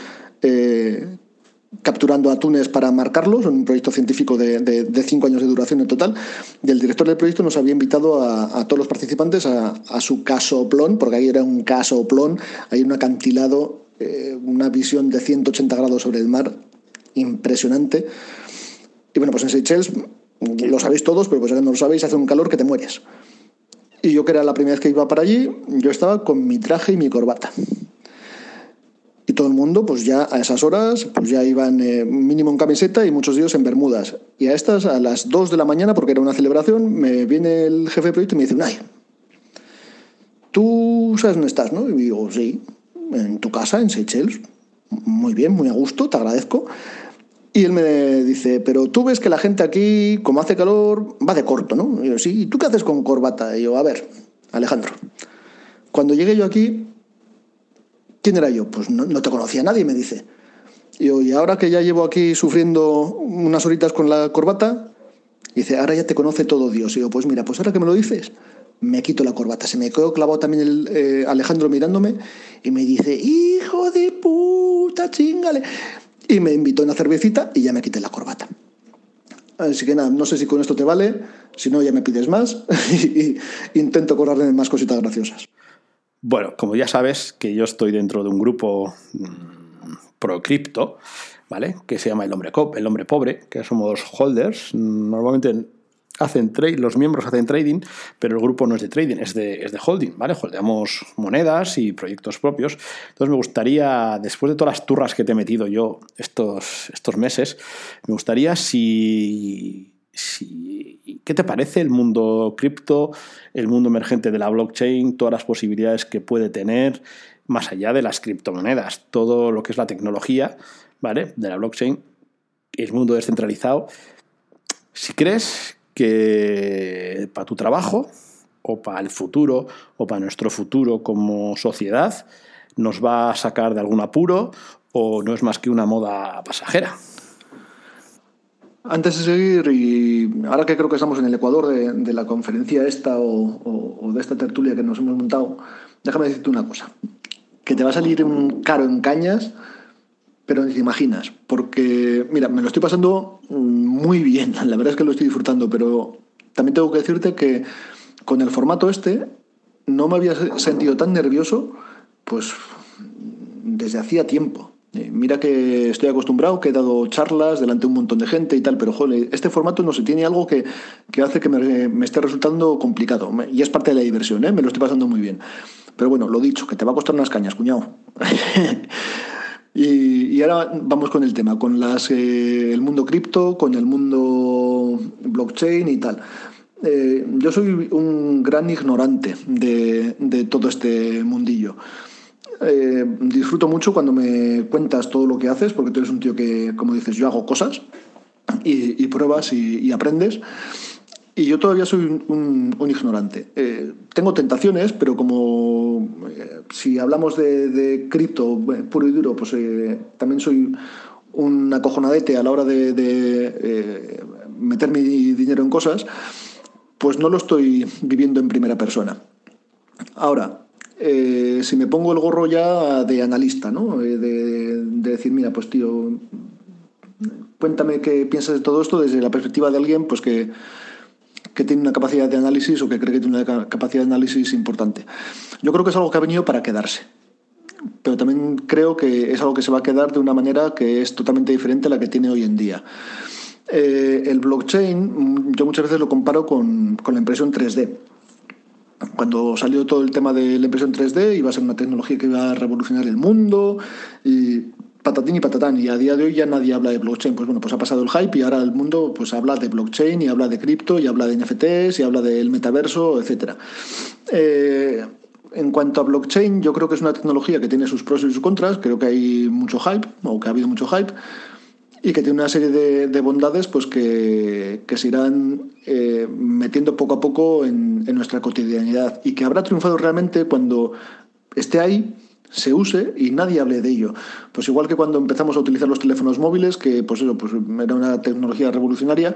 capturando atunes para marcarlos, un proyecto científico de, cinco años de duración en total. Y el director del proyecto nos había invitado a, todos los participantes a, a, su casoplón, porque ahí era un casoplón, hay un acantilado eh, una visión de 180 grados sobre el mar impresionante. Y bueno, pues en Seychelles, lo sabéis todos, pero pues ya no lo sabéis, hace un calor que te mueres. Y yo que era la primera vez que iba para allí, yo estaba con mi traje y mi corbata. Y todo el mundo, pues ya a esas horas, pues ya iban eh, mínimo en camiseta y muchos días en bermudas. Y a estas, a las 2 de la mañana, porque era una celebración, me viene el jefe de proyecto y me dice, ay, tú sabes dónde estás, ¿no? Y digo, sí en tu casa, en Seychelles. Muy bien, muy a gusto, te agradezco. Y él me dice, pero tú ves que la gente aquí, como hace calor, va de corto, ¿no? Y yo, sí, ¿y tú qué haces con corbata? Y yo, a ver, Alejandro, cuando llegué yo aquí, ¿quién era yo? Pues no, te conocía nadie, me dice. Y yo, y ahora que ya llevo aquí sufriendo unas horitas con la corbata, dice, ahora ya te conoce todo Dios. Y yo, pues mira, pues ahora que me lo dices, me quito la corbata. Se me quedó clavado también el, eh, Alejandro mirándome y me dice, hijo de puta, chingale. Y me invitó a una cervecita y ya me quité la corbata. Así que nada, no sé si con esto te vale, si no ya me pides más y, intento correrme más cositas graciosas. Bueno, como ya sabes que yo estoy dentro de un grupo mm, pro cripto, ¿vale? Que se llama el hombre, el hombre pobre, que somos holders. Normalmente hacen trade, los miembros hacen trading, pero el grupo no es de trading, es de, es de holding, ¿vale? Holdeamos monedas y proyectos propios. Entonces me gustaría, después de todas las turras que te he metido yo estos, estos meses, me gustaría si, si ¿Qué te parece el mundo cripto, el mundo emergente de la blockchain, todas las posibilidades que puede tener, más allá de las criptomonedas, todo lo que es la tecnología, ¿vale? De la blockchain, el mundo descentralizado. Si crees que para tu trabajo o para el futuro o para nuestro futuro como sociedad nos va a sacar de algún apuro o no es más que una moda pasajera. Antes de seguir, y ahora que creo que estamos en el Ecuador de, la conferencia esta o, de esta tertulia que nos hemos montado, déjame decirte una cosa, que te va a salir un caro en cañas, pero ni te imaginas, porque, mira, me lo estoy pasando muy bien, la verdad es que lo estoy disfrutando, pero también tengo que decirte que con el formato este no me había sentido tan nervioso, pues desde hacía tiempo. Eh, mira que estoy acostumbrado, que he dado charlas delante de un montón de gente y tal, pero joder, este formato no se tiene algo que, hace que me, esté resultando complicado. Y es parte de la diversión, ¿eh? me lo estoy pasando muy bien. Pero bueno, lo dicho, que te va a costar unas cañas, cuñado. Y, ahora vamos con el tema, con las, eh, el mundo cripto, con el mundo blockchain y tal. Eh, yo soy un gran ignorante de, todo este mundillo. Eh, disfruto mucho cuando me cuentas todo lo que haces, porque tú eres un tío que, como dices, yo hago cosas y, pruebas y aprendes. Y yo todavía soy un, ignorante. Eh, tengo tentaciones, pero como eh, si hablamos de, cripto eh, puro y duro, pues también soy un acojonadete a la hora de, meter mi dinero en cosas, pues no lo estoy viviendo en primera persona. Ahora, si me pongo el gorro ya de analista, ¿no? de, de decir, mira, pues tío, cuéntame qué piensas de todo esto desde la perspectiva de alguien pues que que tiene una capacidad de análisis o que cree que tiene una capacidad de análisis importante. Yo creo que es algo que ha venido para quedarse. Pero también creo que es algo que se va a quedar de una manera que es totalmente diferente a la que tiene hoy en día. Eh, el blockchain, yo muchas veces lo comparo con, con la impresión 3D cuando salió todo el tema de la impresión 3D iba a ser una tecnología que iba a revolucionar el mundo y patatín y patatán. Y a día de hoy ya nadie habla de blockchain. Pues bueno, pues ha pasado el hype y ahora el mundo pues habla de blockchain y habla de cripto y habla de NFTs y habla del metaverso, etc. Eh, en cuanto a blockchain, yo creo que es una tecnología que tiene sus pros y sus contras. Creo que hay mucho hype, o que ha habido mucho hype, y que tiene una serie de, bondades pues que, se irán eh, metiendo poco a poco en nuestra cotidianidad y que habrá triunfado realmente cuando esté ahí se use y nadie hable de ello. Pues igual que cuando empezamos a utilizar los teléfonos móviles, que pues eso, pues era una tecnología revolucionaria,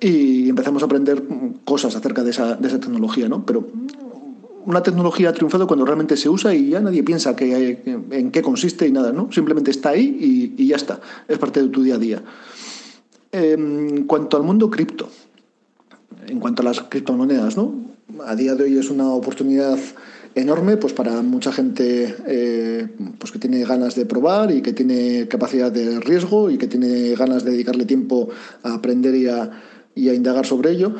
y empezamos a aprender cosas acerca de esa, de esa tecnología, ¿no? Pero una tecnología ha triunfado cuando realmente se usa y ya nadie piensa que, en qué consiste y nada, ¿no? Simplemente está ahí y, ya está, es parte de tu día a día. En cuanto al mundo cripto, en cuanto a las criptomonedas, ¿no? A día de hoy es una oportunidad enorme pues para mucha gente eh, pues que tiene ganas de probar y que tiene capacidad de riesgo y que tiene ganas de dedicarle tiempo a aprender y a, indagar sobre ello.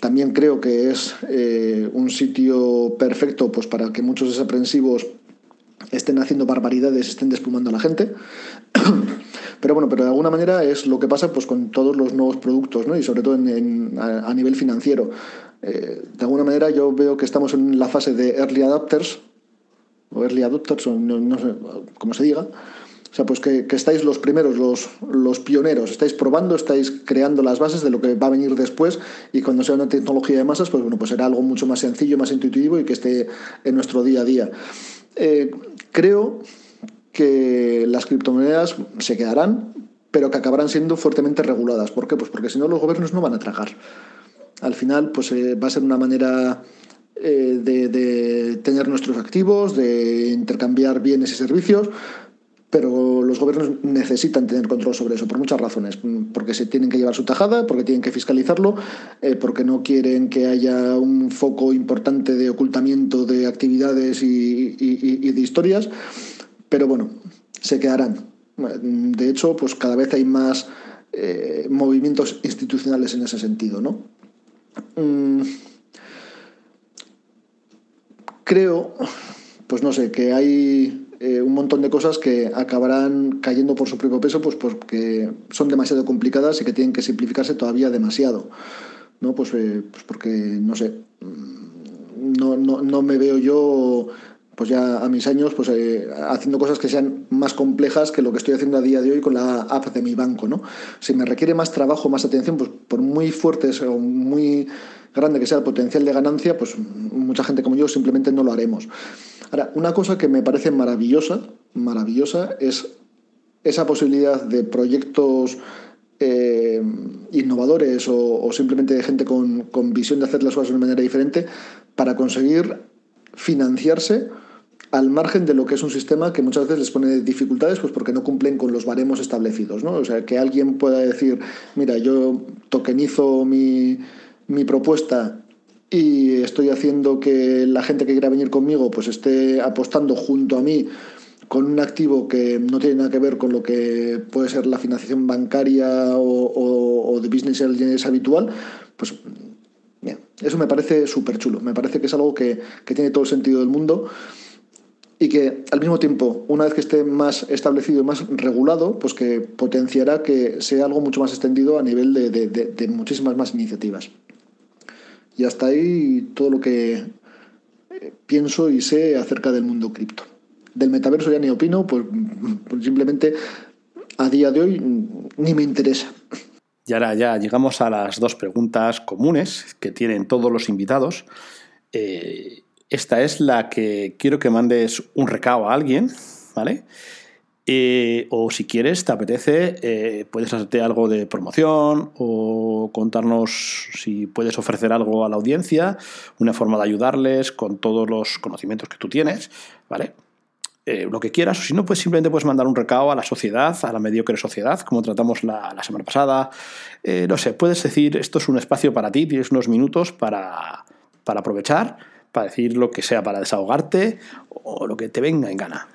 También creo que es eh, un sitio perfecto pues, para que muchos desaprensivos estén haciendo barbaridades, estén desplumando a la gente. Pero bueno, pero de alguna manera es lo que pasa pues, con todos los nuevos productos, ¿no? y sobre todo en, a, nivel financiero. Eh, de alguna manera yo veo que estamos en la fase de early adapters, o early adopters, o no, sé cómo se diga. O sea, pues que, estáis los primeros, los, los, pioneros, estáis probando, estáis creando las bases de lo que va a venir después y cuando sea una tecnología de masas, pues bueno, pues será algo mucho más sencillo, más intuitivo y que esté en nuestro día a día. Eh, creo que las criptomonedas se quedarán, pero que acabarán siendo fuertemente reguladas. ¿Por qué? Pues porque si no los gobiernos no van a tragar. Al final, pues eh, va a ser una manera eh, de, tener nuestros activos, de intercambiar bienes y servicios, pero los gobiernos necesitan tener control sobre eso por muchas razones, porque se tienen que llevar su tajada, porque tienen que fiscalizarlo, eh, porque no quieren que haya un foco importante de ocultamiento de actividades y de historias pero bueno, se quedarán. De hecho, pues cada vez hay más movimientos institucionales en ese sentido, ¿no? Mm, creo, pues no sé, que hay eh, un montón de cosas que acabarán cayendo por su propio peso, pues porque son demasiado complicadas y que tienen que simplificarse todavía demasiado. ¿no? Pues, eh, pues porque, no sé, mm, no, no, no me veo yo pues ya a mis años, pues eh, haciendo cosas que sean más complejas que lo que estoy haciendo a día de hoy con la app de mi banco, ¿no? Si me requiere más trabajo, más atención, pues por muy fuertes o muy grande que sea el potencial de ganancia, pues mucha gente como yo simplemente no lo haremos. Ahora, una cosa que me parece maravillosa, maravillosa, es esa posibilidad de proyectos eh, innovadores o, simplemente de gente con, con visión de hacer las cosas de una manera diferente para conseguir financiarse al margen de lo que es un sistema que muchas veces les pone dificultades pues porque no cumplen con los baremos establecidos. ¿no? O sea, que alguien pueda decir, mira, yo tokenizo mi, mi propuesta y estoy haciendo que la gente que quiera venir conmigo pues esté apostando junto a mí con un activo que no tiene nada que ver con lo que puede ser la financiación bancaria o, de business habitual, pues bien, eso me parece súper chulo, me parece que es algo que tiene todo el sentido del mundo y que al mismo tiempo, una vez que esté más establecido y más regulado, pues que potenciará que sea algo mucho más extendido a nivel de, muchísimas más iniciativas. Y hasta ahí todo lo que eh, pienso y sé acerca del mundo cripto. Del metaverso ya ni opino, pues, pues, simplemente a día de hoy ni me interesa. Y ahora ya llegamos a las dos preguntas comunes que tienen todos los invitados. Eh, esta es la que quiero que mandes un recado a alguien, ¿vale? Eh, o si quieres, te apetece, eh, puedes hacerte algo de promoción o contarnos si puedes ofrecer algo a la audiencia, una forma de ayudarles con todos los conocimientos que tú tienes, ¿vale? Eh, lo que quieras, o si no, pues simplemente puedes mandar un recado a la sociedad, a la mediocre sociedad, como tratamos la, la semana pasada. no sé, puedes decir, esto es un espacio para ti, tienes unos minutos para, para aprovechar para decir lo que sea, para desahogarte o lo que te venga en gana.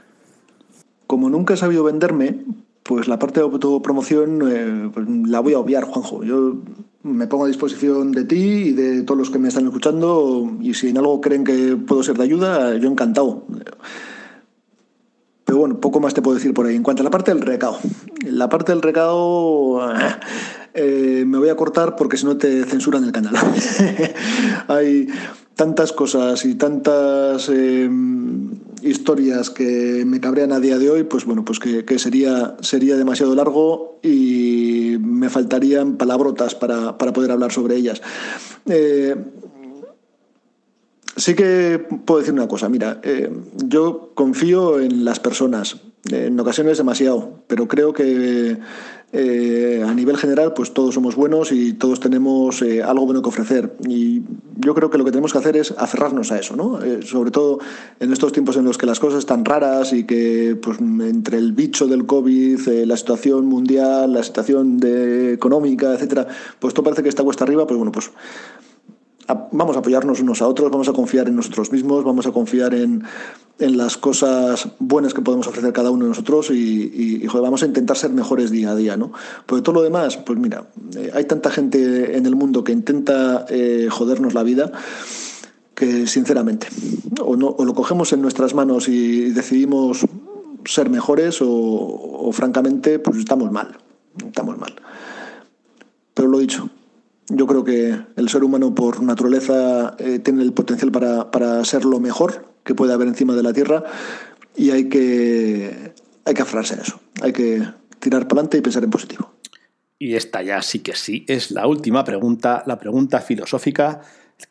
Como nunca he sabido venderme, pues la parte de autopromoción eh, pues la voy a obviar, Juanjo. Yo me pongo a disposición de ti y de todos los que me están escuchando y si en algo creen que puedo ser de ayuda, yo encantado. Pero bueno, poco más te puedo decir por ahí. En cuanto a la parte del recado, la parte del recado eh, me voy a cortar porque si no te censuran el canal. Hay tantas cosas y tantas em, historias que me cabrean a día de hoy, pues bueno, pues que, sería, sería demasiado largo y me faltarían palabrotas para, poder hablar sobre ellas. Eh, sí que puedo decir una cosa, mira, eh, yo confío en las personas, en ocasiones demasiado, pero creo que eh, a nivel general, pues todos somos buenos y todos tenemos eh, algo bueno que ofrecer. Y yo creo que lo que tenemos que hacer es aferrarnos a eso, ¿no? Eh, sobre todo en estos tiempos en los que las cosas están raras y que pues, entre el bicho del COVID, la situación mundial, la situación económica, etcétera, pues todo parece que está cuesta arriba, pues bueno, pues vamos a apoyarnos unos a otros, vamos a confiar en nosotros mismos, vamos a confiar en, las cosas buenas que podemos ofrecer cada uno de nosotros y, vamos a intentar ser mejores día a día, ¿no? Porque todo lo demás, pues mira, eh, hay tanta gente en el mundo que intenta eh, jodernos la vida que sinceramente o, no, o lo cogemos en nuestras manos y decidimos ser mejores o francamente pues estamos mal, estamos mal. Pero lo dicho, yo creo que el ser humano por naturaleza eh, tiene el potencial para, ser lo mejor que puede haber encima de la Tierra y hay que, hay que aferrarse a eso. Hay que tirar para adelante y pensar en positivo. Y esta ya sí que sí es la última pregunta, la pregunta filosófica,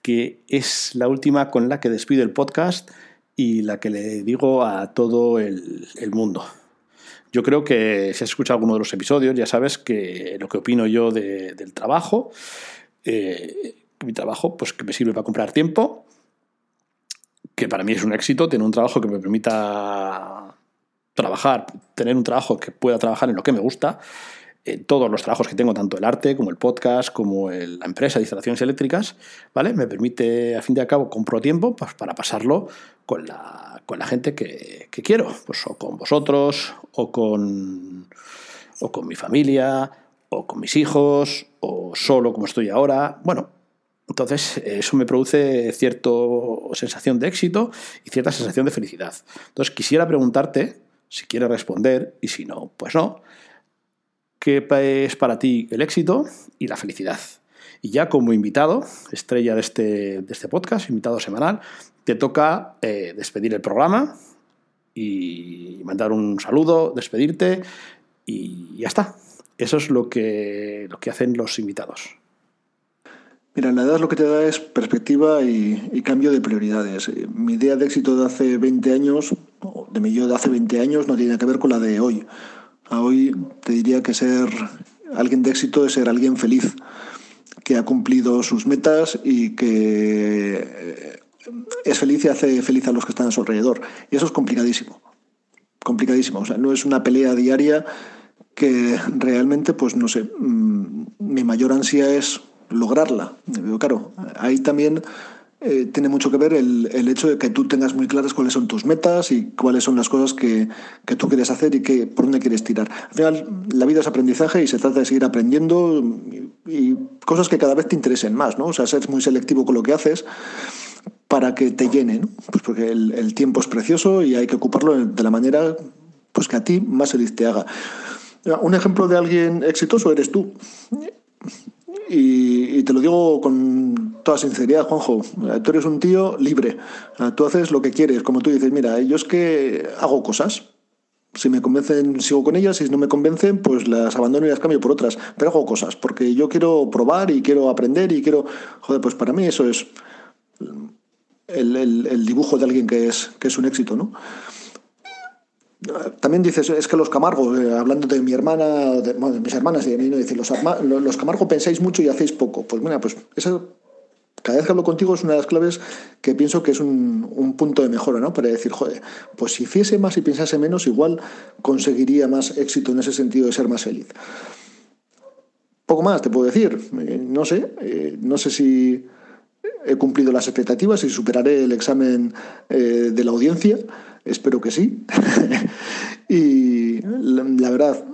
que es la última con la que despido el podcast y la que le digo a todo el, mundo. Yo creo que si has escuchado alguno de los episodios, ya sabes que lo que opino yo del trabajo eh, mi trabajo, pues que me sirve para comprar tiempo, que para mí es un éxito, tener un trabajo que me permita trabajar, tener un trabajo que pueda trabajar en lo que me gusta. En todos los trabajos que tengo, tanto el arte como el podcast, como la empresa de instalaciones eléctricas, ¿vale? Me permite, a fin de cabo, compro tiempo pues, para pasarlo con la, con la gente que, quiero, pues o con vosotros, o con, o con mi familia, o con mis hijos, o solo como estoy ahora. Bueno, Entonces, eso me produce cierta sensación de éxito y cierta sensación de felicidad. Entonces, quisiera preguntarte, si quieres responder, y si no, pues no, ¿qué es para ti el éxito y la felicidad? Y ya como invitado, estrella de este, de este podcast, invitado semanal, te toca eh, despedir el programa y mandar un saludo, despedirte y ya está. Eso es lo que, lo que hacen los invitados. Mira, la edad lo que te da es perspectiva y, cambio de prioridades. Eh, mi idea de éxito de hace 20 años, de mi yo de hace 20 años, no tiene que ver con la de hoy. A hoy te diría que ser alguien de éxito es ser alguien feliz, que ha cumplido sus metas y que eh, es feliz y hace feliz a los que están a su alrededor. Y eso es complicadísimo. Complicadísimo. O sea, no es una pelea diaria que realmente, pues no sé, mm, mi mayor ansia es lograrla. Claro, ahí también eh, tiene mucho que ver el, hecho de que tú tengas muy claras cuáles son tus metas y cuáles son las cosas que, tú quieres hacer y que, por dónde quieres tirar. Al final, la vida es aprendizaje y se trata de seguir aprendiendo y, cosas que cada vez te interesen más, ¿no? O sea, ser muy selectivo con lo que haces para que te llene, ¿no? Pues porque el, el tiempo es precioso y hay que ocuparlo de la manera pues que a ti más feliz te haga. Un ejemplo de alguien exitoso eres tú. Y, te lo digo con toda sinceridad, Juanjo. Tú eres un tío libre. Tú haces lo que quieres. Como tú dices, mira, yo es que hago cosas. Si me convencen, sigo con ellas. Si no me convencen, pues las abandono y las cambio por otras. Pero hago cosas porque yo quiero probar y quiero aprender y quiero. Joder, pues para mí eso es el, dibujo de alguien que es, que es un éxito, ¿no? También dices, es que los Camargo, eh, hablando de mi hermana, de, mis hermanas y de mí, no dice, los, los Camargo pensáis mucho y hacéis poco. Pues mira, pues eso, cada vez que hablo contigo es una de las claves que pienso que es un, un, punto de mejora, ¿no? Para decir, joder, pues si hiciese más y pensase menos, igual conseguiría más éxito en ese sentido de ser más feliz. Poco más te puedo decir, eh, no sé, eh, no sé si he cumplido las expectativas y superaré el examen de la audiencia. Espero que sí. y la, verdad,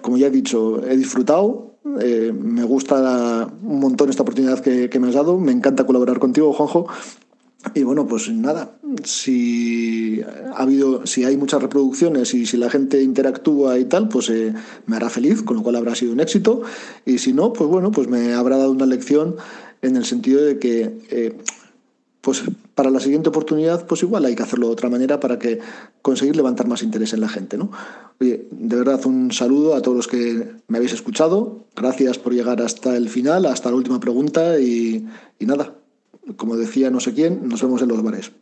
como ya he dicho, he disfrutado. Eh, me gusta un montón esta oportunidad que, me has dado. Me encanta colaborar contigo, Juanjo. Y bueno, pues nada, si ha habido, si hay muchas reproducciones y si la gente interactúa y tal, pues eh, me hará feliz, con lo cual habrá sido un éxito. Y si no, pues bueno, pues me habrá dado una lección en el sentido de que eh, pues para la siguiente oportunidad, pues igual hay que hacerlo de otra manera para que conseguir levantar más interés en la gente, ¿no? De verdad un saludo a todos los que me habéis escuchado. Gracias por llegar hasta el final, hasta la última pregunta y nada, como decía no sé quién, nos vemos en los bares.